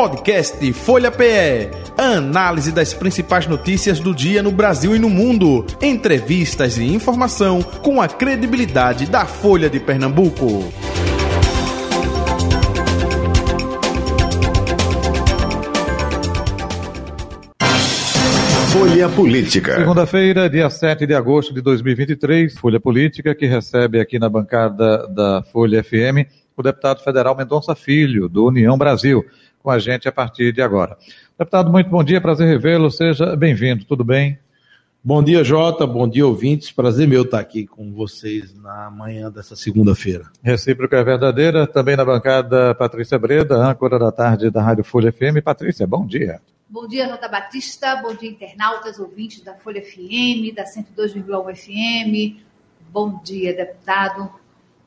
Podcast Folha PE. Análise das principais notícias do dia no Brasil e no mundo. Entrevistas e informação com a credibilidade da Folha de Pernambuco. Folha Política. Segunda-feira, dia 7 de agosto de 2023, Folha Política, que recebe aqui na bancada da Folha FM o deputado federal Mendonça Filho, do União Brasil, com a gente a partir de agora. Deputado, muito bom dia, prazer revê-lo, seja bem-vindo, tudo bem? Bom dia, Jota, bom dia, ouvintes, prazer meu estar aqui com vocês na manhã dessa segunda-feira. Recíproca é verdadeira, também na bancada Patrícia Breda, âncora da tarde da Rádio Folha FM. Patrícia, bom dia. Bom dia, Jota Batista. Bom dia, internautas, ouvintes da Folha FM, da 102,1 FM. Bom dia, deputado.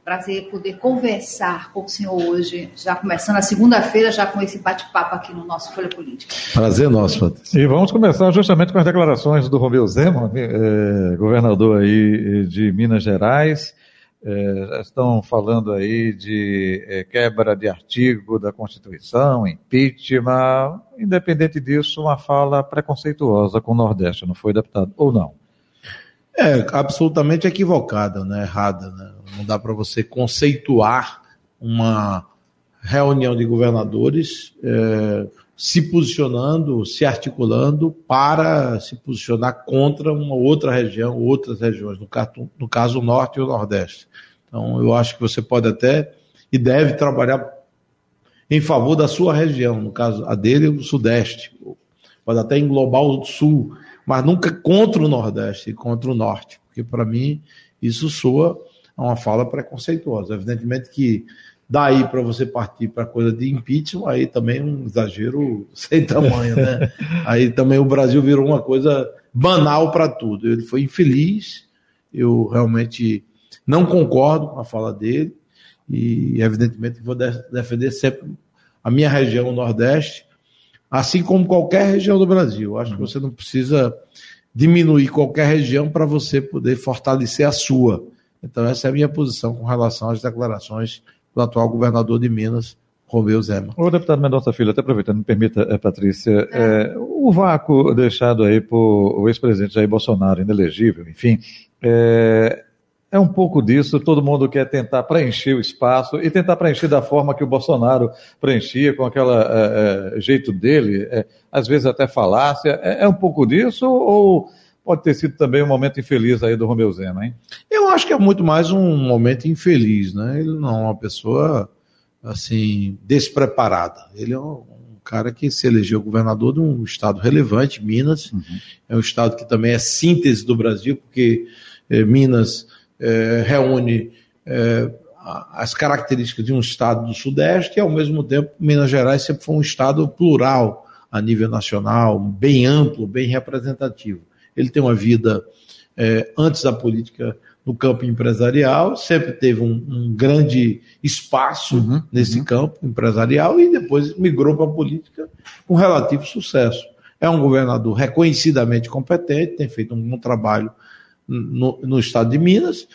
Prazer poder conversar com o senhor hoje, já começando a segunda-feira, já com esse bate-papo aqui no nosso Folha Política. Prazer nosso, Patrícia. E vamos começar justamente com as declarações do Romeu Zema, eh, governador aí de Minas Gerais. É, já estão falando aí de é, quebra de artigo da Constituição, impeachment, independente disso, uma fala preconceituosa com o Nordeste, não foi, deputado? Ou não? É, absolutamente equivocada, né? errada. Né? Não dá para você conceituar uma reunião de governadores é, se posicionando, se articulando para se posicionar contra uma outra região, outras regiões, no caso, no caso o Norte e o Nordeste. Então, eu acho que você pode até e deve trabalhar em favor da sua região, no caso a dele, o Sudeste. Pode até englobar o Sul, mas nunca contra o Nordeste e contra o Norte, porque para mim isso soa uma fala preconceituosa. Evidentemente que Daí para você partir para coisa de impeachment, aí também é um exagero sem tamanho, né? aí também o Brasil virou uma coisa banal para tudo. Ele foi infeliz, eu realmente não concordo com a fala dele, e evidentemente vou defender sempre a minha região, o Nordeste, assim como qualquer região do Brasil. Acho que você não precisa diminuir qualquer região para você poder fortalecer a sua. Então, essa é a minha posição com relação às declarações do atual governador de Minas, Romeu Zema. O deputado Mendonça Filho, até aproveitando, me permita, eh, Patrícia, é, o vácuo deixado aí por o ex-presidente Jair Bolsonaro, inelegível, enfim, é, é um pouco disso, todo mundo quer tentar preencher o espaço e tentar preencher da forma que o Bolsonaro preenchia, com aquele é, jeito dele, às vezes até falácia, é, é um pouco disso ou pode ter sido também um momento infeliz aí do Romeu Zema, hein? Eu acho que é muito mais um momento infeliz, né? Ele não é uma pessoa, assim, despreparada. Ele é um cara que se elegeu governador de um estado relevante, Minas. Uhum. É um estado que também é síntese do Brasil, porque é, Minas é, reúne é, as características de um estado do Sudeste e, ao mesmo tempo, Minas Gerais sempre foi um estado plural a nível nacional, bem amplo, bem representativo ele tem uma vida é, antes da política no campo empresarial, sempre teve um, um grande espaço uhum, nesse uhum. campo empresarial e depois migrou para a política com relativo sucesso. É um governador reconhecidamente competente, tem feito um bom trabalho no, no estado de Minas,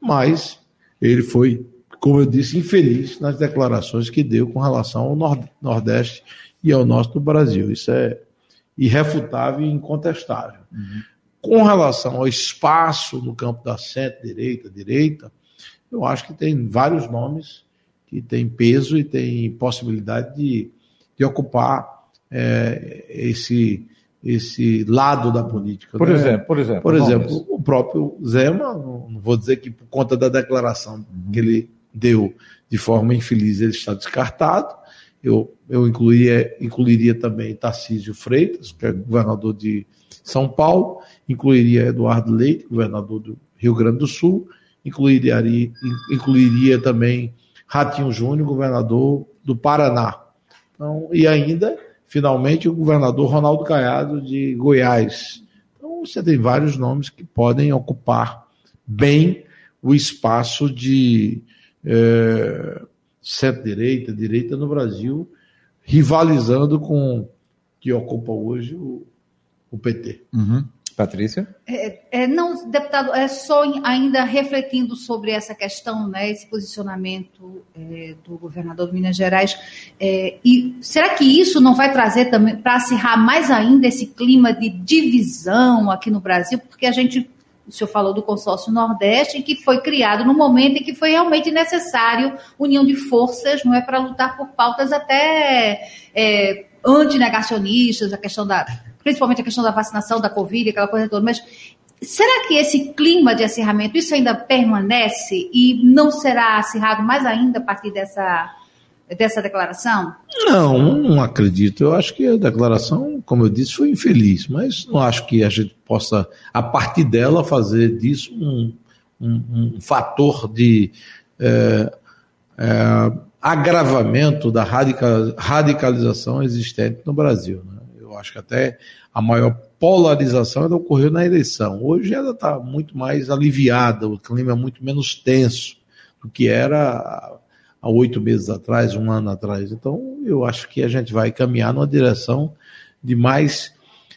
mas ele foi, como eu disse, infeliz nas declarações que deu com relação ao Nordeste e ao norte do Brasil. Isso é irrefutável e incontestável. Uhum. Com relação ao espaço no campo da centro-direita, direita, eu acho que tem vários nomes que têm peso e têm possibilidade de, de ocupar é, esse, esse lado da política. Por né? exemplo, por exemplo. Por exemplo, o próprio Zema, não vou dizer que por conta da declaração uhum. que ele deu de forma infeliz ele está descartado, eu, eu incluiria, incluiria também Tarcísio Freitas, que é governador de São Paulo, incluiria Eduardo Leite, governador do Rio Grande do Sul, incluiria, incluiria também Ratinho Júnior, governador do Paraná. Então, e ainda, finalmente, o governador Ronaldo Caiado de Goiás. Então, você tem vários nomes que podem ocupar bem o espaço de. Eh, centro-direita, direita no Brasil, rivalizando com que ocupa hoje o, o PT. Uhum. Patrícia? É, é, não, deputado, é só ainda refletindo sobre essa questão, né, esse posicionamento é, do governador de Minas Gerais. É, e será que isso não vai trazer também para acirrar mais ainda esse clima de divisão aqui no Brasil? Porque a gente, o senhor falou do consórcio Nordeste, que foi criado no momento em que foi realmente necessário união de forças, não é, para lutar por pautas até é, antinegacionistas, a questão da principalmente a questão da vacinação, da Covid, aquela coisa toda, mas será que esse clima de acirramento, isso ainda permanece e não será acirrado mais ainda a partir dessa, dessa declaração? Não, não acredito. Eu acho que a declaração, como eu disse, foi infeliz, mas não acho que a gente possa, a partir dela, fazer disso um, um, um fator de é, é, agravamento da radical, radicalização existente no Brasil. Né? acho que até a maior polarização ela ocorreu na eleição. Hoje ela está muito mais aliviada, o clima é muito menos tenso do que era há oito meses atrás, um ano atrás. Então, eu acho que a gente vai caminhar numa direção de mais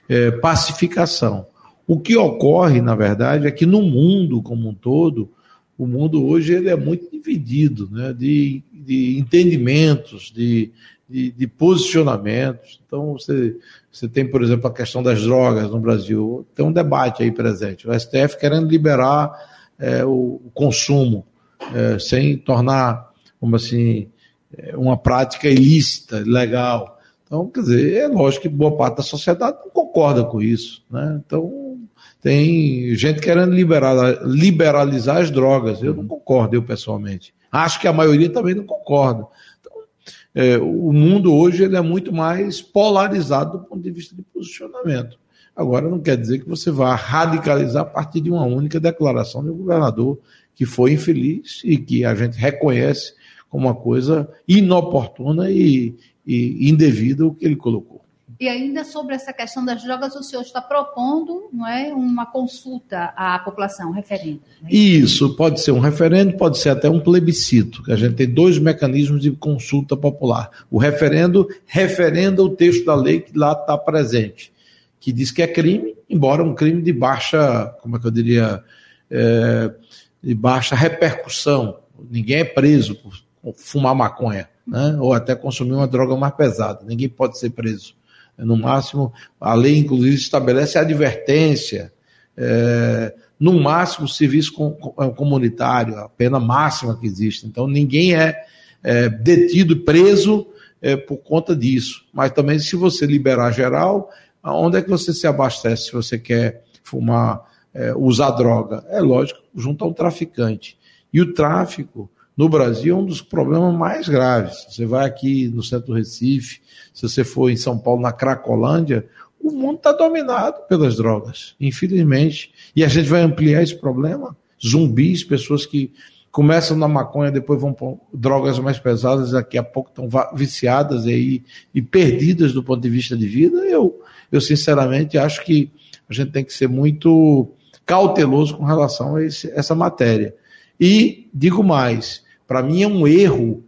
é, pacificação. O que ocorre, na verdade, é que no mundo como um todo, o mundo hoje ele é muito dividido, né, de, de entendimentos, de, de, de posicionamentos. Então, você, você tem, por exemplo, a questão das drogas no Brasil. Tem um debate aí presente. O STF querendo liberar é, o, consumo, é, sem tornar, como assim, é, uma prática ilícita, legal. Então, quer dizer, é lógico que boa parte da sociedade não concorda com isso. Né? Então, tem gente querendo liberar, liberalizar as drogas. Eu não concordo, eu pessoalmente. Acho que a maioria também não concorda é, o mundo hoje ele é muito mais polarizado do ponto de vista de posicionamento. Agora, não quer dizer que você vá radicalizar a partir de uma única declaração do governador que foi infeliz e que a gente reconhece como uma coisa inoportuna e, e indevida o que ele colocou. E ainda sobre essa questão das drogas, o senhor está propondo não é, uma consulta à população, um referendo. É isso, pode ser um referendo, pode ser até um plebiscito, que a gente tem dois mecanismos de consulta popular. O referendo referenda o texto da lei que lá está presente, que diz que é crime, embora um crime de baixa, como é que eu diria, é, de baixa repercussão. Ninguém é preso por fumar maconha, né? ou até consumir uma droga mais pesada. Ninguém pode ser preso. No máximo, a lei, inclusive, estabelece advertência. É, no máximo, serviço é, comunitário, a pena máxima que existe. Então, ninguém é, é detido, preso é, por conta disso. Mas também, se você liberar geral, onde é que você se abastece se você quer fumar, é, usar droga? É lógico, junto a um traficante. E o tráfico no Brasil é um dos problemas mais graves. Você vai aqui no centro do Recife, se você for em São Paulo, na Cracolândia, o mundo está dominado pelas drogas, infelizmente. E a gente vai ampliar esse problema. Zumbis, pessoas que começam na maconha, depois vão para drogas mais pesadas, daqui a pouco estão viciadas aí, e perdidas do ponto de vista de vida. Eu, eu sinceramente acho que a gente tem que ser muito cauteloso com relação a esse, essa matéria. E digo mais, para mim é um erro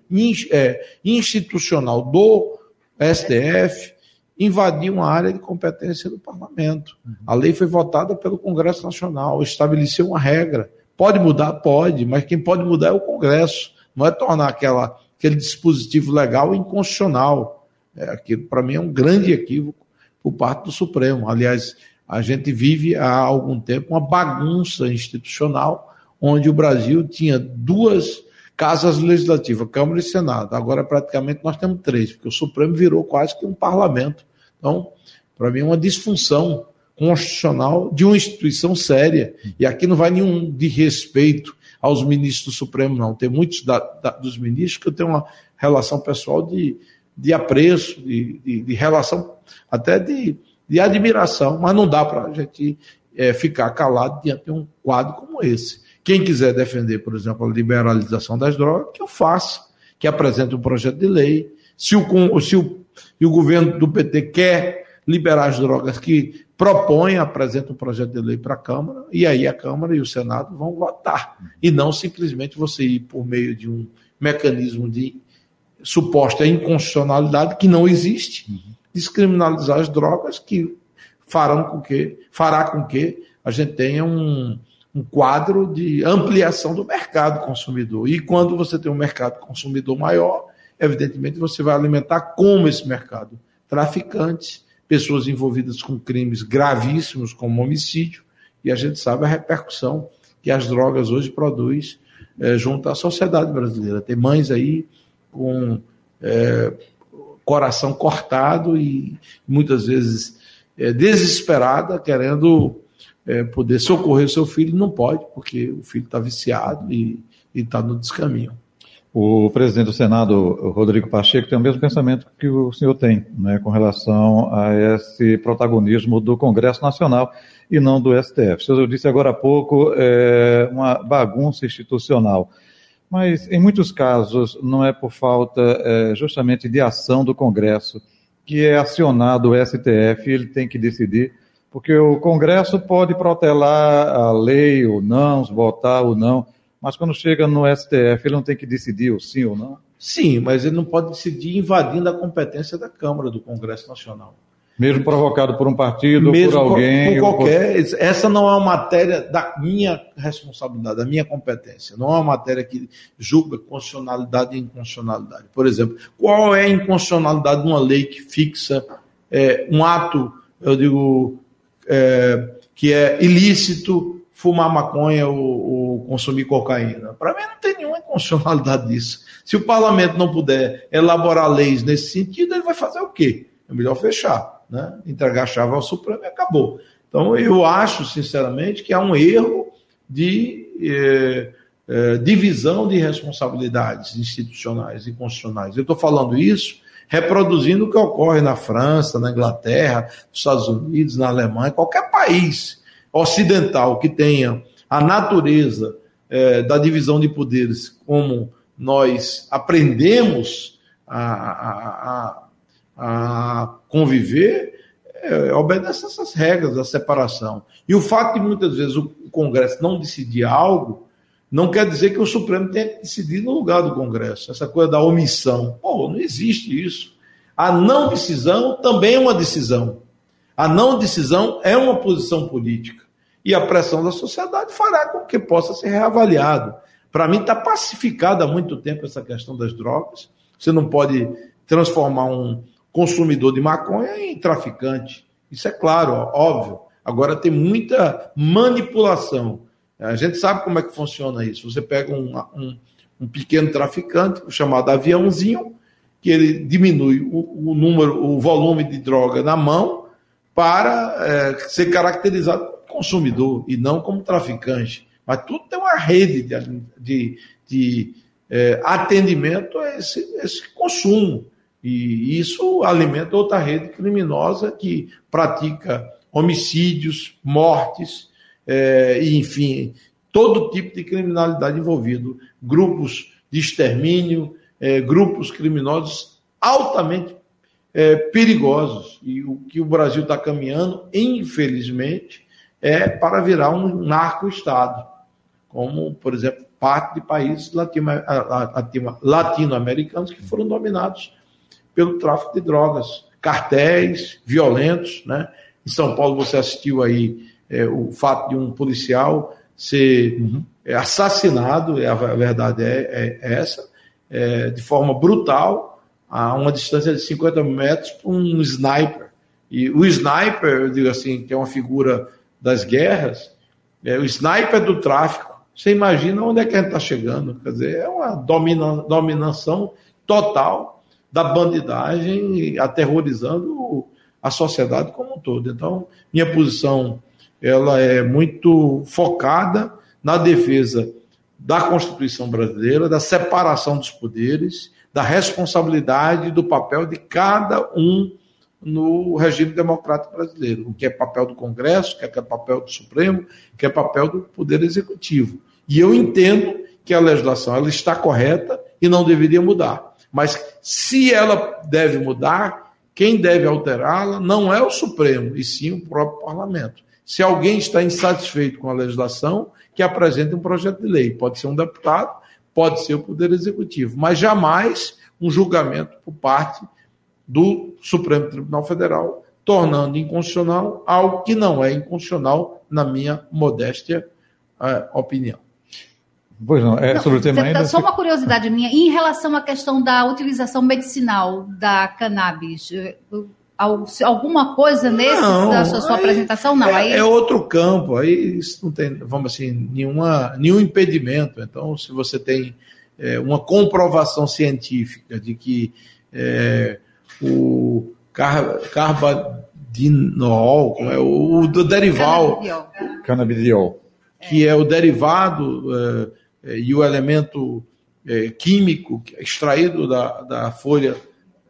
é, institucional do STF invadir uma área de competência do parlamento. Uhum. A lei foi votada pelo Congresso Nacional, estabeleceu uma regra. Pode mudar? Pode, mas quem pode mudar é o Congresso. Não é tornar aquela, aquele dispositivo legal inconstitucional. É, aquilo, para mim, é um grande equívoco por parte do Supremo. Aliás, a gente vive há algum tempo uma bagunça institucional, onde o Brasil tinha duas casas legislativas, Câmara e Senado. Agora, praticamente, nós temos três, porque o Supremo virou quase que um parlamento. Então, para mim, é uma disfunção constitucional de uma instituição séria. E aqui não vai nenhum de respeito aos ministros do Supremo, não. Tem muitos da, da, dos ministros que eu tenho uma relação pessoal de, de apreço, de, de, de relação até de, de admiração, mas não dá para a gente é, ficar calado diante de um quadro como esse. Quem quiser defender, por exemplo, a liberalização das drogas, que eu faça, que apresente um projeto de lei. Se o, se o, se o governo do PT quer liberar as drogas, que propõe, apresenta um projeto de lei para a Câmara, e aí a Câmara e o Senado vão votar. E não simplesmente você ir por meio de um mecanismo de suposta inconstitucionalidade que não existe, descriminalizar as drogas que farão com que, fará com que a gente tenha um, um quadro de ampliação do mercado consumidor. E quando você tem um mercado consumidor maior, evidentemente você vai alimentar como esse mercado? Traficantes, pessoas envolvidas com crimes gravíssimos como homicídio, e a gente sabe a repercussão que as drogas hoje produzem é, junto à sociedade brasileira. Tem mães aí com é, coração cortado e muitas vezes é, desesperada, querendo é, poder socorrer o seu filho, não pode, porque o filho está viciado e está no descaminho. O presidente do Senado, Rodrigo Pacheco, tem o mesmo pensamento que o senhor tem, né, com relação a esse protagonismo do Congresso Nacional e não do STF. O senhor disse agora há pouco é, uma bagunça institucional. Mas, em muitos casos, não é por falta é, justamente de ação do Congresso, que é acionado o STF e ele tem que decidir porque o Congresso pode protelar a lei ou não, votar ou não, mas quando chega no STF, ele não tem que decidir o sim ou não? Sim, mas ele não pode decidir invadindo a competência da Câmara do Congresso Nacional. Mesmo provocado por um partido, Mesmo por alguém. Por qualquer. Por... Essa não é uma matéria da minha responsabilidade, da minha competência. Não é uma matéria que julga constitucionalidade e inconstitucionalidade. Por exemplo, qual é a inconstitucionalidade de uma lei que fixa é, um ato, eu digo, é, que é ilícito fumar maconha ou, ou consumir cocaína. Para mim não tem nenhuma inconstitucionalidade disso. Se o parlamento não puder elaborar leis nesse sentido, ele vai fazer o quê? É melhor fechar, né? entregar a chave ao Supremo e acabou. Então eu acho, sinceramente, que há um erro de é, é, divisão de responsabilidades institucionais e constitucionais. Eu estou falando isso reproduzindo o que ocorre na França, na Inglaterra, nos Estados Unidos, na Alemanha, qualquer país ocidental que tenha a natureza é, da divisão de poderes como nós aprendemos a, a, a, a conviver, é, obedece essas regras da separação. E o fato de muitas vezes o Congresso não decidir algo não quer dizer que o Supremo tenha que decidir no lugar do Congresso. Essa coisa da omissão. Pô, não existe isso. A não decisão também é uma decisão. A não decisão é uma posição política. E a pressão da sociedade fará com que possa ser reavaliado. Para mim, está pacificada há muito tempo essa questão das drogas. Você não pode transformar um consumidor de maconha em traficante. Isso é claro, óbvio. Agora tem muita manipulação a gente sabe como é que funciona isso. Você pega um, um, um pequeno traficante, chamado aviãozinho, que ele diminui o, o, número, o volume de droga na mão para é, ser caracterizado como consumidor e não como traficante. Mas tudo tem uma rede de, de, de é, atendimento a esse, esse consumo. E isso alimenta outra rede criminosa que pratica homicídios, mortes, é, enfim, todo tipo de criminalidade envolvido, grupos de extermínio, é, grupos criminosos altamente é, perigosos. E o que o Brasil está caminhando, infelizmente, é para virar um narco-estado, como, por exemplo, parte de países latino-americanos que foram dominados pelo tráfico de drogas, cartéis violentos, né? Em São Paulo você assistiu aí é, o fato de um policial ser uhum. É, assassinado, é, a verdade é, é essa, é, de forma brutal, a uma distância de 50 metros, por um sniper. E o sniper, eu digo assim, que é uma figura das guerras, é o sniper do tráfico. Você imagina onde é que a gente está chegando? Quer dizer, é uma domina, dominação total da bandidagem, aterrorizando a sociedade como um todo. Então, minha posição ela é muito focada na defesa da Constituição brasileira, da separação dos poderes, da responsabilidade do papel de cada um no regime democrático brasileiro, o que é papel do Congresso, o que é papel do Supremo, o que é papel do Poder Executivo. E eu entendo que a legislação ela está correta e não deveria mudar. Mas se ela deve mudar, quem deve alterá-la não é o Supremo, e sim o próprio parlamento. Se alguém está insatisfeito com a legislação, que apresente um projeto de lei. Pode ser um deputado, pode ser o Poder Executivo, mas jamais um julgamento por parte do Supremo Tribunal Federal tornando inconstitucional algo que não é inconstitucional, na minha modéstia uh, opinião. Pois não, é sobre o tema ainda. Só uma curiosidade minha, em relação à questão da utilização medicinal da cannabis, alguma coisa nesse não, da sua, sua apresentação? Não, é, aí... é outro campo, aí isso não tem, vamos assim, nenhuma, nenhum impedimento. Então, se você tem é, uma comprovação científica de que é, o car carbadinol, como é, o, o do derival, canabidiol, que é o derivado é, é, e o elemento é, químico extraído da, da folha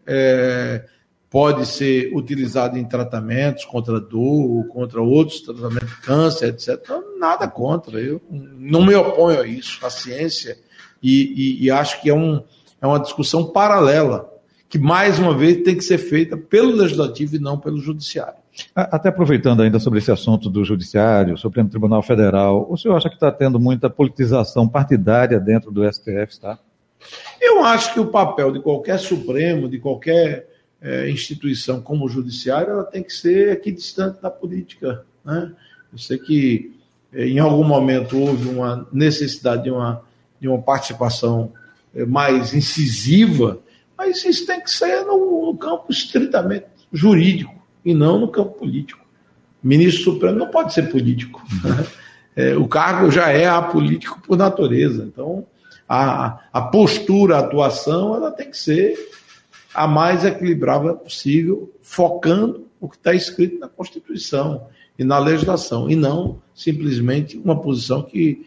é, pode ser utilizado em tratamentos contra dor, contra outros tratamentos de câncer, etc. Então, nada contra. Eu não me oponho a isso, a ciência, e, e, e acho que é, um, é uma discussão paralela, que mais uma vez tem que ser feita pelo legislativo e não pelo judiciário. Até aproveitando ainda sobre esse assunto do Judiciário, Supremo Tribunal Federal, o senhor acha que está tendo muita politização partidária dentro do STF, está? Eu acho que o papel de qualquer Supremo, de qualquer é, instituição como o judiciário, ela tem que ser equidistante da política. Né? Eu sei que é, em algum momento houve uma necessidade de uma, de uma participação é, mais incisiva, mas isso tem que ser no, no campo estritamente jurídico e não no campo político. O ministro Supremo não pode ser político. Né? É, o cargo já é apolítico por natureza. Então, a, a postura, a atuação, ela tem que ser a mais equilibrada possível, focando o que está escrito na Constituição e na legislação, e não simplesmente uma posição que,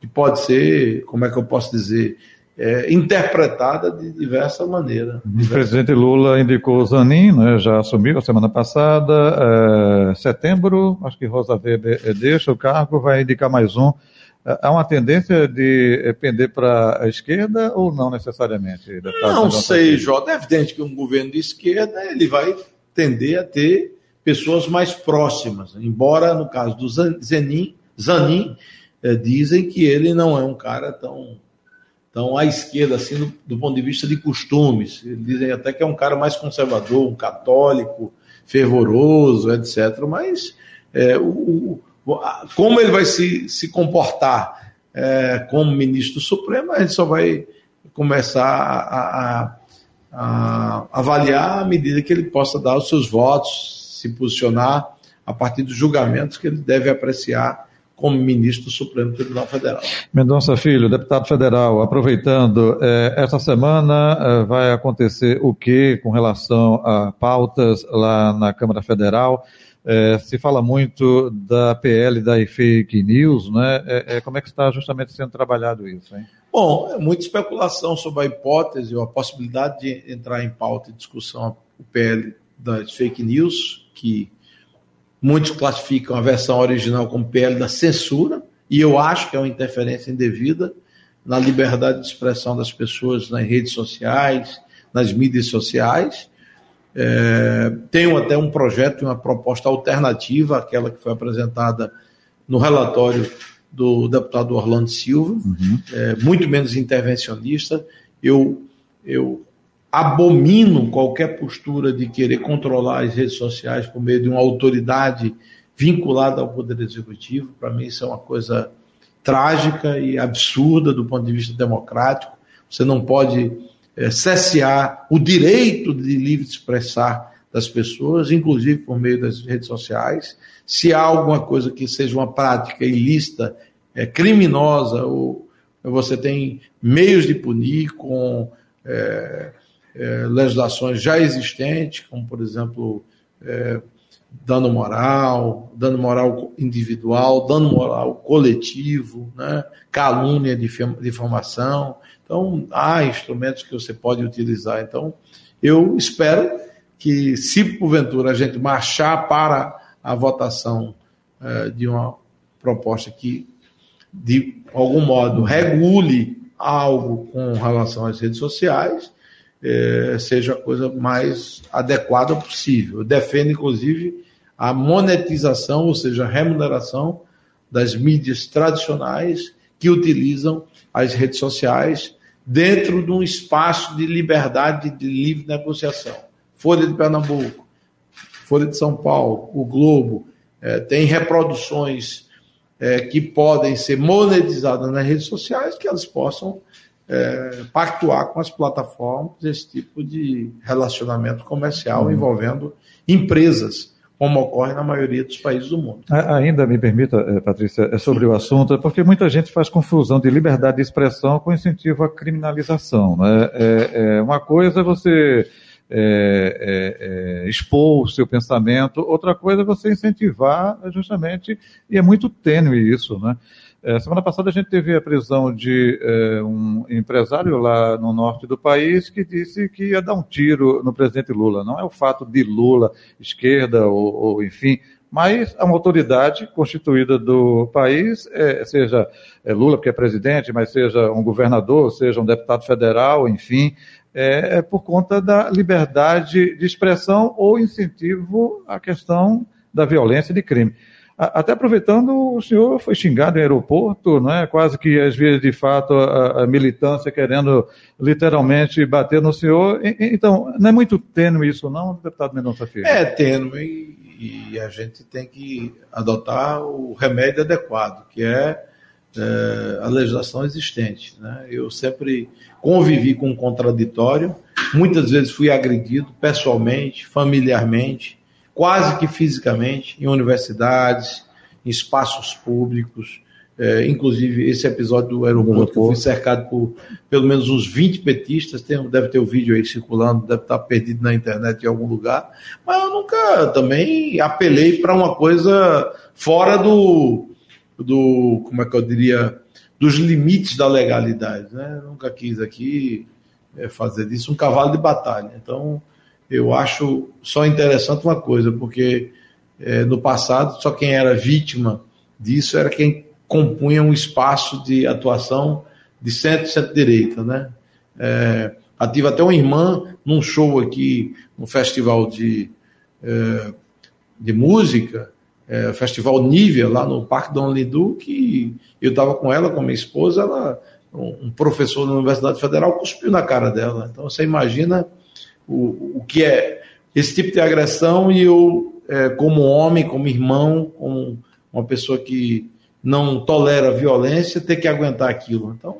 que pode ser, como é que eu posso dizer, é, interpretada de diversa maneira. O presidente Lula indicou o Zanin, né, já assumiu a semana passada, é, setembro, acho que Rosa Weber deixa o cargo, vai indicar mais um. É, há uma tendência de é, pender para a esquerda ou não necessariamente? Não sei, Jota. É evidente que um governo de esquerda ele vai tender a ter pessoas mais próximas. Embora, no caso do Zanin, Zanin é, dizem que ele não é um cara tão, tão à esquerda, assim, do, do ponto de vista de costumes. Dizem até que é um cara mais conservador, um católico, fervoroso, etc. Mas é, o, como ele vai se, se comportar é, como ministro Supremo, a gente só vai começar a, a, a, avaliar à medida que ele possa dar os seus votos, se posicionar a partir dos julgamentos que ele deve apreciar como ministro do Supremo Tribunal Federal. Mendonça Filho, deputado federal, aproveitando, eh, esta semana eh, vai acontecer o que com relação a pautas lá na Câmara Federal? É, se fala muito da PL da fake news, né? É, é, como é que está justamente sendo trabalhado isso, hein? Bom, é muita especulação sobre a hipótese ou a possibilidade de entrar em pauta e discussão o PL das fake news, que muitos classificam a versão original como PL da censura, e eu acho que é uma interferência indevida na liberdade de expressão das pessoas nas redes sociais, nas mídias sociais. É, tenho até um projeto, uma proposta alternativa àquela que foi apresentada no relatório do deputado Orlando Silva, uhum. é, muito menos intervencionista. Eu, eu abomino qualquer postura de querer controlar as redes sociais por meio de uma autoridade vinculada ao Poder Executivo. Para mim, isso é uma coisa trágica e absurda do ponto de vista democrático. Você não pode é, cessear o direito de livre expressar das pessoas, inclusive por meio das redes sociais. Se há alguma coisa que seja uma prática ilícita, é, criminosa, ou você tem meios de punir com é, é, legislações já existentes, como, por exemplo, é, dano moral, dano moral individual, dano moral coletivo, né? calúnia, difamação. Então, há instrumentos que você pode utilizar. Então, eu espero que, se porventura a gente marchar para a votação eh, de uma proposta que, de algum modo, regule algo com relação às redes sociais, eh, seja a coisa mais adequada possível. Defendo, inclusive, a monetização, ou seja, a remuneração das mídias tradicionais que utilizam as redes sociais dentro de um espaço de liberdade de livre negociação. Folha de Pernambuco, Folha de São Paulo, o Globo, é, tem reproduções é, que podem ser monetizadas nas redes sociais, que elas possam é, pactuar com as plataformas esse tipo de relacionamento comercial uhum. envolvendo empresas, como ocorre na maioria dos países do mundo. Ainda me permita, é, Patrícia, é sobre Sim. o assunto, é porque muita gente faz confusão de liberdade de expressão com incentivo à criminalização. Né? É, é uma coisa é você é, é, é, expor o seu pensamento, outra coisa é você incentivar justamente, e é muito tênue isso, né? É, semana passada a gente teve a prisão de é, um empresário lá no norte do país que disse que ia dar um tiro no presidente Lula. Não é o fato de Lula, esquerda ou, ou enfim, mas a uma autoridade constituída do país, é, seja é, Lula, porque é presidente, mas seja um governador, seja um deputado federal, enfim, é, é por conta da liberdade de expressão ou incentivo à questão da violência e de crime. Até aproveitando, o senhor foi xingado em aeroporto, não é? quase que às vezes, de fato, a, a militância querendo literalmente bater no senhor. Então, não é muito tênue isso, não, deputado Mendonça Filho? É tênue e a gente tem que adotar o remédio adequado, que é, é a legislação existente. Né? Eu sempre convivi com um contraditório, muitas vezes fui agredido pessoalmente, familiarmente, quase que fisicamente, em universidades, em espaços públicos. É, inclusive, esse episódio do aeroporto, que eu fui cercado por pelo menos uns 20 petistas, tem, deve ter o um vídeo aí circulando, deve estar perdido na internet em algum lugar, mas eu nunca também apelei para uma coisa fora do, do, como é que eu diria, dos limites da legalidade. Né? Eu nunca quis aqui é, fazer disso um cavalo de batalha. Então, eu acho só interessante uma coisa, porque é, no passado só quem era vítima disso era quem compunha um espaço de atuação de centro centro-direita, né? É, tive até uma irmã num show aqui, no festival de, é, de música, é, Festival Nívia, lá no Parque Dom Lidu, que eu estava com ela, com minha esposa, ela, um professor da Universidade Federal cuspiu na cara dela. Então você imagina o, o que é esse tipo de agressão e eu, é, como homem, como irmão, como uma pessoa que não tolera violência, ter que aguentar aquilo. Então,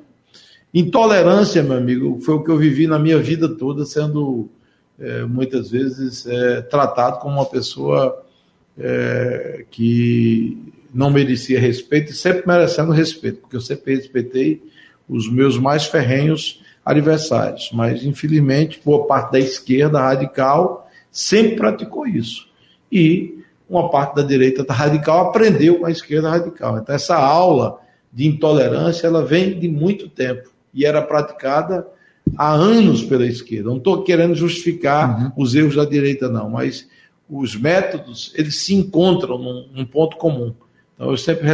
intolerância, meu amigo, foi o que eu vivi na minha vida toda, sendo é, muitas vezes é, tratado como uma pessoa é, que não merecia respeito e sempre merecendo respeito, porque eu sempre respeitei os meus mais ferrenhos adversários. Mas, infelizmente, boa parte da esquerda radical sempre praticou isso. E uma parte da direita radical aprendeu com a esquerda radical. Então, essa aula de intolerância ela vem de muito tempo e era praticada há anos pela esquerda. Não estou querendo justificar uhum. os erros da direita, não, mas os métodos eles se encontram num, num ponto comum. Então, eu sempre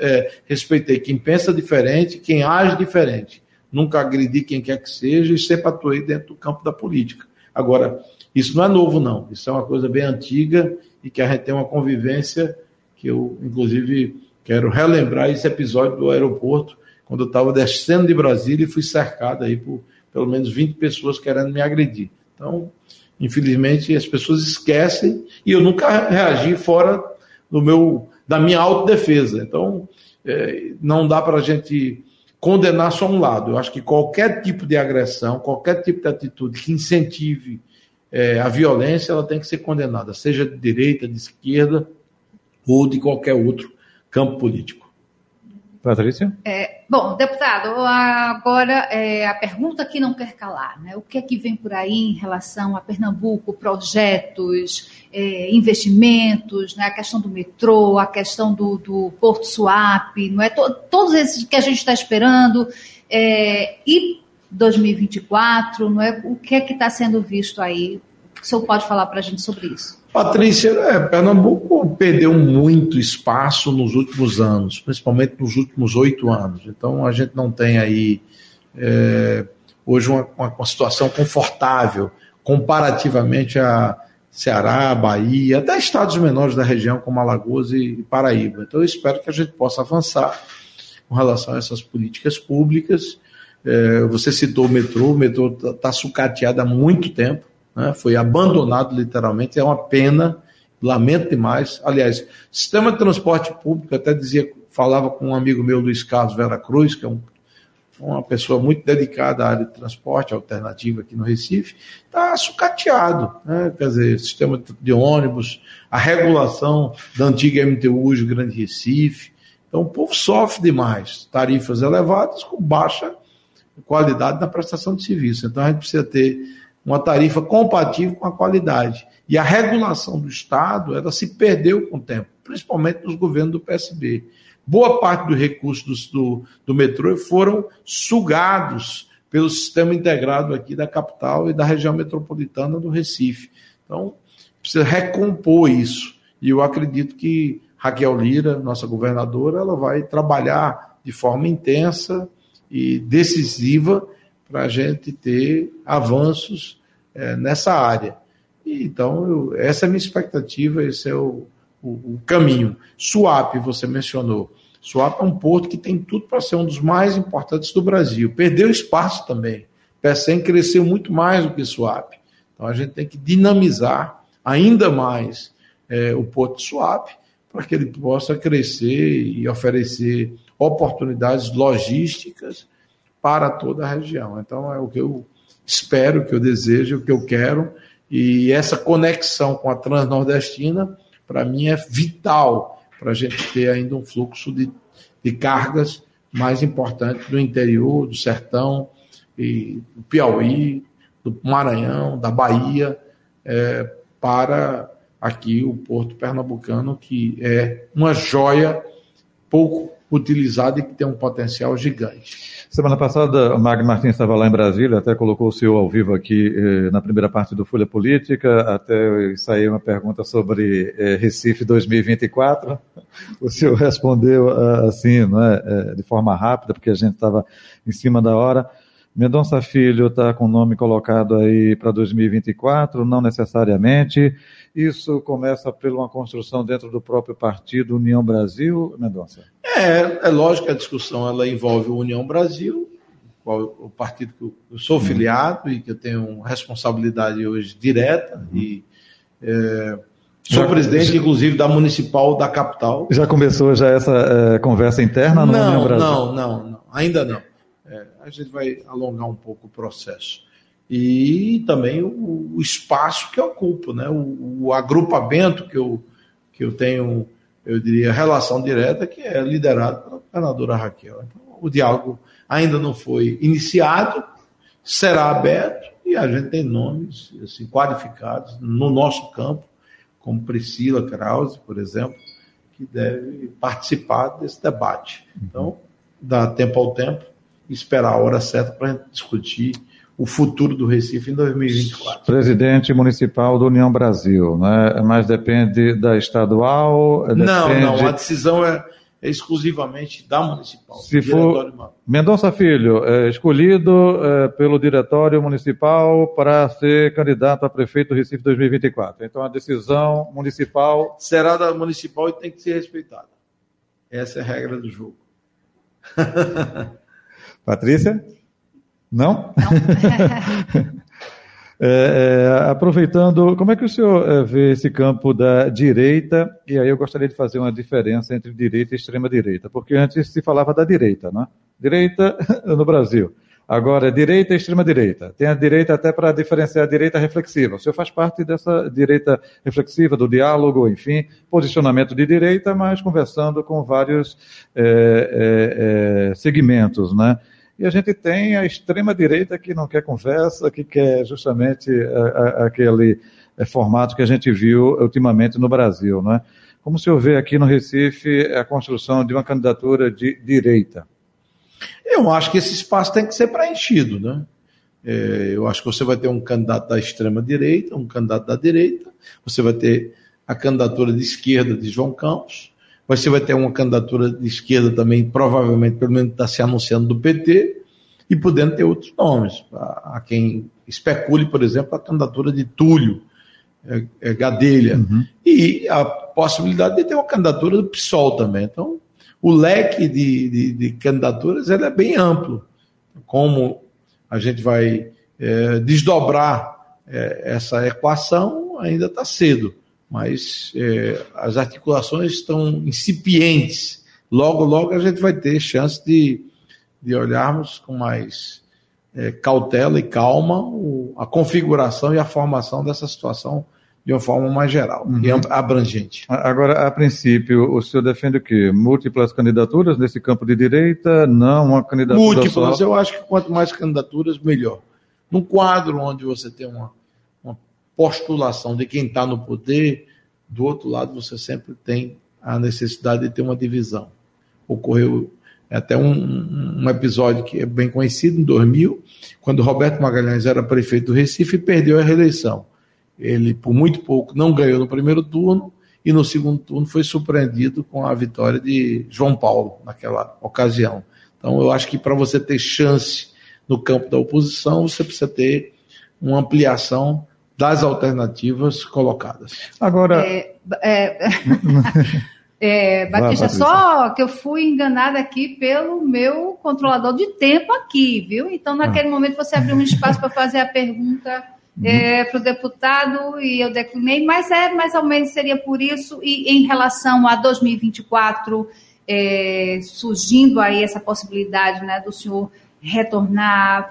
é, respeitei quem pensa diferente, quem age diferente nunca agredi quem quer que seja e sempre atuei dentro do campo da política. Agora, isso não é novo, não. Isso é uma coisa bem antiga e que a gente tem uma convivência que eu, inclusive, quero relembrar esse episódio do aeroporto, quando eu estava descendo de Brasília e fui cercado aí por pelo menos 20 pessoas querendo me agredir. Então, infelizmente, as pessoas esquecem e eu nunca reagi fora do meu da minha autodefesa. Então, é, não dá para a gente condenar só um lado. Eu acho que qualquer tipo de agressão, qualquer tipo de atitude que incentive é, a violência, ela tem que ser condenada, seja de direita, de esquerda ou de qualquer outro campo político. Patrícia? É, bom, deputado, agora é, a pergunta que não quer calar, né? O que é que vem por aí em relação a Pernambuco, projetos, é, investimentos, né? a questão do metrô, a questão do, do Porto Suape, não é? todos esses que a gente está esperando, é, e 2024, não é? O que é que está sendo visto aí? O que o senhor pode falar para a gente sobre isso? Patrícia, é, Pernambuco perdeu muito espaço nos últimos anos, principalmente nos últimos oito anos. Então a gente não tem aí é, hoje uma, uma, situação confortável comparativamente a Ceará, Bahia, até estados menores da região como Alagoas e Paraíba. Então eu espero que a gente possa avançar com relação a essas políticas públicas. É, você citou o metrô, o metrô está tá sucateado há muito tempo né, foi abandonado literalmente, é uma pena lamento demais. Aliás, sistema de transporte público, até dizia, falava com um amigo meu, Luiz Carlos Vera Cruz, que é um, uma pessoa muito dedicada à área de transporte alternativo aqui no Recife, está sucateado. Né? Quer dizer, sistema de ônibus, a regulação da antiga MTU do Grande Recife. Então, o povo sofre demais. Tarifas elevadas com baixa qualidade na prestação de serviço. Então, a gente precisa ter uma tarifa compatível com a qualidade. E a regulação do Estado, ela se perdeu com o tempo, principalmente nos governos do PSB. Boa parte dos recursos do, do metrô foram sugados pelo sistema integrado aqui da capital e da região metropolitana do Recife. Então, precisa recompor isso. E eu acredito que Raquel Lira, nossa governadora, ela vai trabalhar de forma intensa e decisiva para a gente ter avanços é, nessa área. E, então, eu, essa é a minha expectativa, esse é o, o, o caminho. Suape, você mencionou. Suape é um porto que tem tudo para ser um dos mais importantes do Brasil. Perdeu espaço também. PECEM cresceu muito mais do que Suape. Então, a gente tem que dinamizar ainda mais é, o porto de Suape para que ele possa crescer e oferecer oportunidades logísticas para toda a região. Então, é o que eu espero, o que eu desejo, o que eu quero. E essa conexão com a Transnordestina, para mim, é vital para a gente ter ainda um fluxo de, de cargas mais importante do interior, do sertão, e do Piauí, do Maranhão, da Bahia, é, para aqui o Porto Pernambucano, que é uma joia pouco utilizada e que tem um potencial gigante. Semana passada, o Magno Martins estava lá em Brasília, até colocou o senhor ao vivo aqui eh, na primeira parte do Folha Política, até saiu uma pergunta sobre eh, Recife 2024. O senhor respondeu ah, assim, né, de forma rápida, porque a gente estava em cima da hora. Mendonça Filho está com o nome colocado aí para 2024, não necessariamente. Isso começa por uma construção dentro do próprio partido União Brasil, Mendonça? É, é lógico que a discussão ela envolve o União Brasil, qual, o partido que eu sou uhum. filiado e que eu tenho responsabilidade hoje direta uhum. e é, Sou já, presidente, inclusive, da municipal da capital. Já começou já essa é, conversa interna no não, União Brasil? Não, não, não, ainda não. A gente vai alongar um pouco o processo e também o, o espaço que eu ocupo, né? O, o, agrupamento que eu, que eu tenho, eu diria, relação direta, que é liderado pela governadora Raquel. Então, o diálogo ainda não foi iniciado, será aberto e a gente tem nomes assim, qualificados no nosso campo, como Priscila Krause, por exemplo, que deve participar desse debate. Então, dá tempo ao tempo, esperar a hora certa para discutir o futuro do Recife em 2024. Presidente municipal da União Brasil, né? mas depende da estadual? Depende... Não, não, a decisão é, é exclusivamente da municipal. Se for Mendonça Filho, é, escolhido é, pelo diretório municipal para ser candidato a prefeito do Recife 2024. Então a decisão municipal será da municipal e tem que ser respeitada. Essa é a regra do jogo. Patrícia? Não? Não. é, é, aproveitando, como é que o senhor é, vê esse campo da direita? E aí eu gostaria de fazer uma diferença entre direita e extrema-direita, porque antes se falava da direita, né? Direita no Brasil. Agora, é direita e extrema-direita. Tem a direita até para diferenciar a direita reflexiva. O senhor faz parte dessa direita reflexiva, do diálogo, enfim, posicionamento de direita, mas conversando com vários é, é, segmentos, né? E a gente tem a extrema-direita que não quer conversa, que quer justamente a, a, aquele é, formato que a gente viu ultimamente no Brasil. Né? Como o senhor vê aqui no Recife a construção de uma candidatura de direita? Eu acho que esse espaço tem que ser preenchido. Né? É, eu acho que você vai ter um candidato da extrema-direita, um candidato da direita, você vai ter a candidatura de esquerda de João Campos, você vai ter uma candidatura de esquerda também, provavelmente, pelo menos está se anunciando do PT, e podendo ter outros nomes. A, quem especule, por exemplo, a candidatura de Túlio é, é Gadelha. Uhum. E a possibilidade de ter uma candidatura do PSOL também. Então, o leque de, de, de candidaturas é bem amplo. Como a gente vai é, desdobrar é, essa equação, ainda está cedo. Mas é, as articulações estão incipientes. Logo, logo a gente vai ter chance de, de olharmos com mais é, cautela e calma o, a configuração e a formação dessa situação de uma forma mais geral uhum. e abrangente. Agora, a princípio, o senhor defende o quê? Múltiplas candidaturas nesse campo de direita? Não uma candidatura Múltiplas, só? eu acho que quanto mais candidaturas, melhor. Num quadro onde você tem uma, uma postulação de quem está no poder, do outro lado você sempre tem a necessidade de ter uma divisão. Ocorreu até um, um episódio que é bem conhecido, em 2000, quando Roberto Magalhães era prefeito do Recife e perdeu a reeleição ele, por muito pouco, não ganhou no primeiro turno e no segundo turno foi surpreendido com a vitória de João Paulo naquela ocasião. Então, eu acho que para você ter chance no campo da oposição, você precisa ter uma ampliação das alternativas colocadas. Agora. É, é, é, Batista, Vai, só que eu fui enganada aqui pelo meu controlador de tempo aqui, viu? Então, naquele ah. momento, você abriu um espaço para fazer a pergunta é, para o deputado e eu declinei, mas é mais ou menos seria por isso. E em relação a 2024, é, surgindo aí essa possibilidade né, do senhor retornar,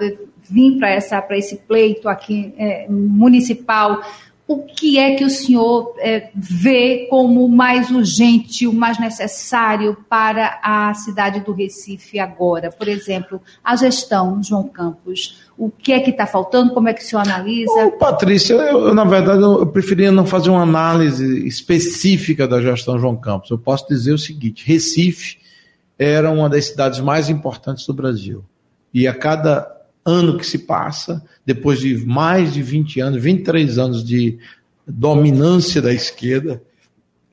vir para esse pleito aqui é, municipal o que é que o senhor é, vê como mais urgente, o mais necessário para a cidade do Recife agora? Por exemplo, a gestão, João Campos. O que é que está faltando? Como é que o senhor analisa? Ô, Patrícia, eu, eu, na verdade, eu preferia não fazer uma análise específica da gestão João Campos. Eu posso dizer o seguinte: Recife era uma das cidades mais importantes do Brasil. E a cada ano que se passa, depois de mais de 20 anos, 23 anos de dominância da esquerda,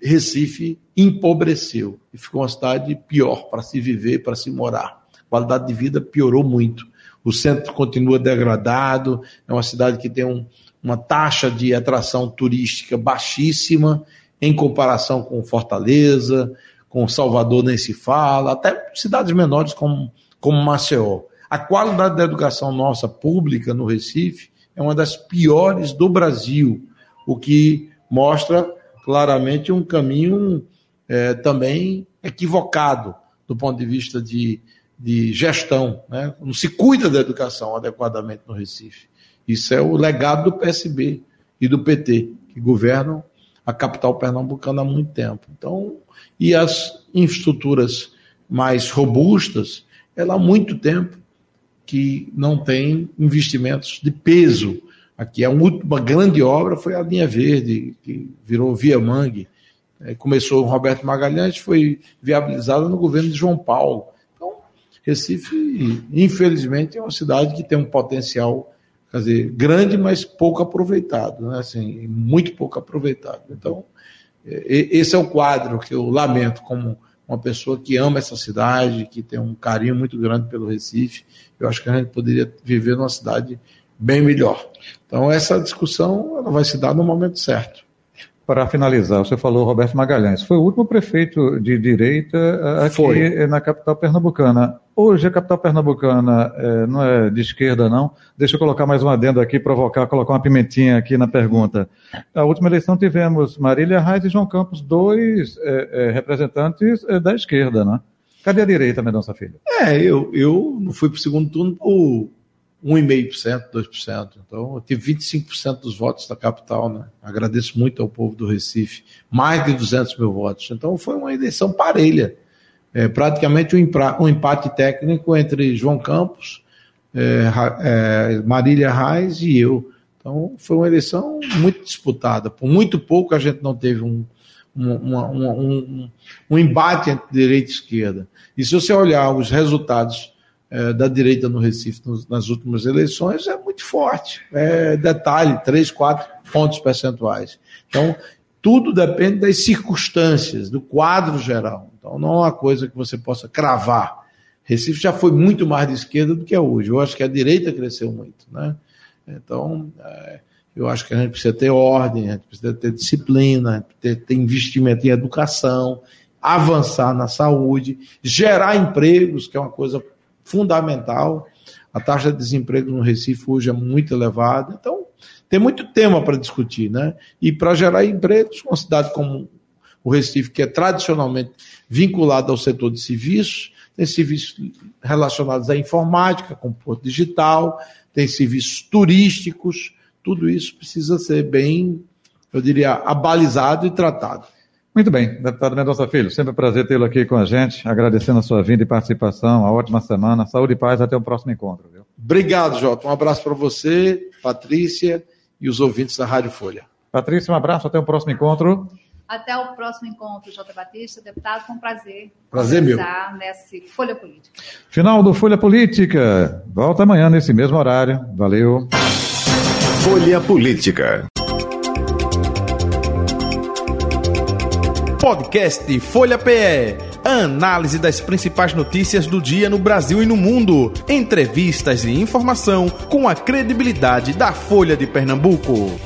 Recife empobreceu e ficou uma cidade pior para se viver, para se morar. A qualidade de vida piorou muito. O centro continua degradado, é uma cidade que tem um, uma taxa de atração turística baixíssima em comparação com Fortaleza, com Salvador nem se fala, até cidades menores como, como Maceió. A qualidade da educação nossa pública no Recife é uma das piores do Brasil, o que mostra claramente um caminho é, também equivocado do ponto de vista de, de gestão. Né? Não se cuida da educação adequadamente no Recife. Isso é o legado do PSB e do PT, que governam a capital pernambucana há muito tempo. Então, e as infraestruturas mais robustas, ela há muito tempo que não tem investimentos de peso. Aqui a última grande obra foi a linha verde, que virou Via Mangue. É, começou o Roberto Magalhães, foi viabilizada no governo de João Paulo. Então, Recife, infelizmente, é uma cidade que tem um potencial quer dizer, grande, mas pouco aproveitado, né? assim, muito pouco aproveitado. Então, é, esse é o quadro que eu lamento como uma pessoa que ama essa cidade, que tem um carinho muito grande pelo Recife. Eu acho que a gente poderia viver numa cidade bem melhor. Então, essa discussão ela vai se dar no momento certo. Para finalizar, você falou Roberto Magalhães, foi o último prefeito de direita eh, aqui foi. na capital pernambucana. Hoje a capital pernambucana é, não é de esquerda, não. Deixa eu colocar mais um adendo aqui, provocar, colocar uma pimentinha aqui na pergunta. A última eleição tivemos Marília Reis e João Campos, dois é, é, representantes da esquerda, né? Cadê a direita, Mendonça Filho? É, eu, eu fui para o segundo turno por 1,5%, 2%. Então, eu tive 25% dos votos da capital, né? Agradeço muito ao povo do Recife. Mais de 200 mil votos. Então, foi uma eleição parelha. É, praticamente um, um empate técnico entre João Campos, é, é, Marília Reis e eu. Então, foi uma eleição muito disputada. Por muito pouco a gente não teve um, um, um, um embate entre direita e esquerda. E se você olhar os resultados é, da direita no Recife nos, nas últimas eleições é muito forte. É detalhe, três, quatro pontos percentuais. Então, tudo depende das circunstâncias, do quadro geral. Então, não é uma coisa que você possa cravar. Recife já foi muito mais de esquerda do que é hoje. Eu acho que a direita cresceu muito. Né? Então, é, eu acho que a gente precisa ter ordem, a gente precisa ter disciplina, ter, ter investimento em educação, avançar na saúde, gerar empregos, que é uma coisa fundamental. A taxa de desemprego no Recife hoje é muito elevada. Então, tem muito tema para discutir, né? E para gerar empregos, uma cidade como o Recife, que é tradicionalmente vinculado ao setor de serviços, tem serviços relacionados à informática, com porto digital, tem serviços turísticos, tudo isso precisa ser bem, eu diria, abalizado e tratado. Muito bem, deputado Mendonça Filho, sempre um prazer tê-lo aqui com a gente, agradecendo a sua vinda e participação, a ótima semana, saúde e paz, até o próximo encontro. Viu? Obrigado, Jota, um abraço para você, Patrícia e os ouvintes da Rádio Folha. Patrícia, um abraço, até o próximo encontro. Até o próximo encontro, Jota Batista, deputado, foi um prazer. Prazer meu. nessa Folha Política. Final do Folha Política. Volta amanhã nesse mesmo horário. Valeu. Folha Política. Podcast Folha PE. Análise das principais notícias do dia no Brasil e no mundo. Entrevistas e informação com a credibilidade da Folha de Pernambuco.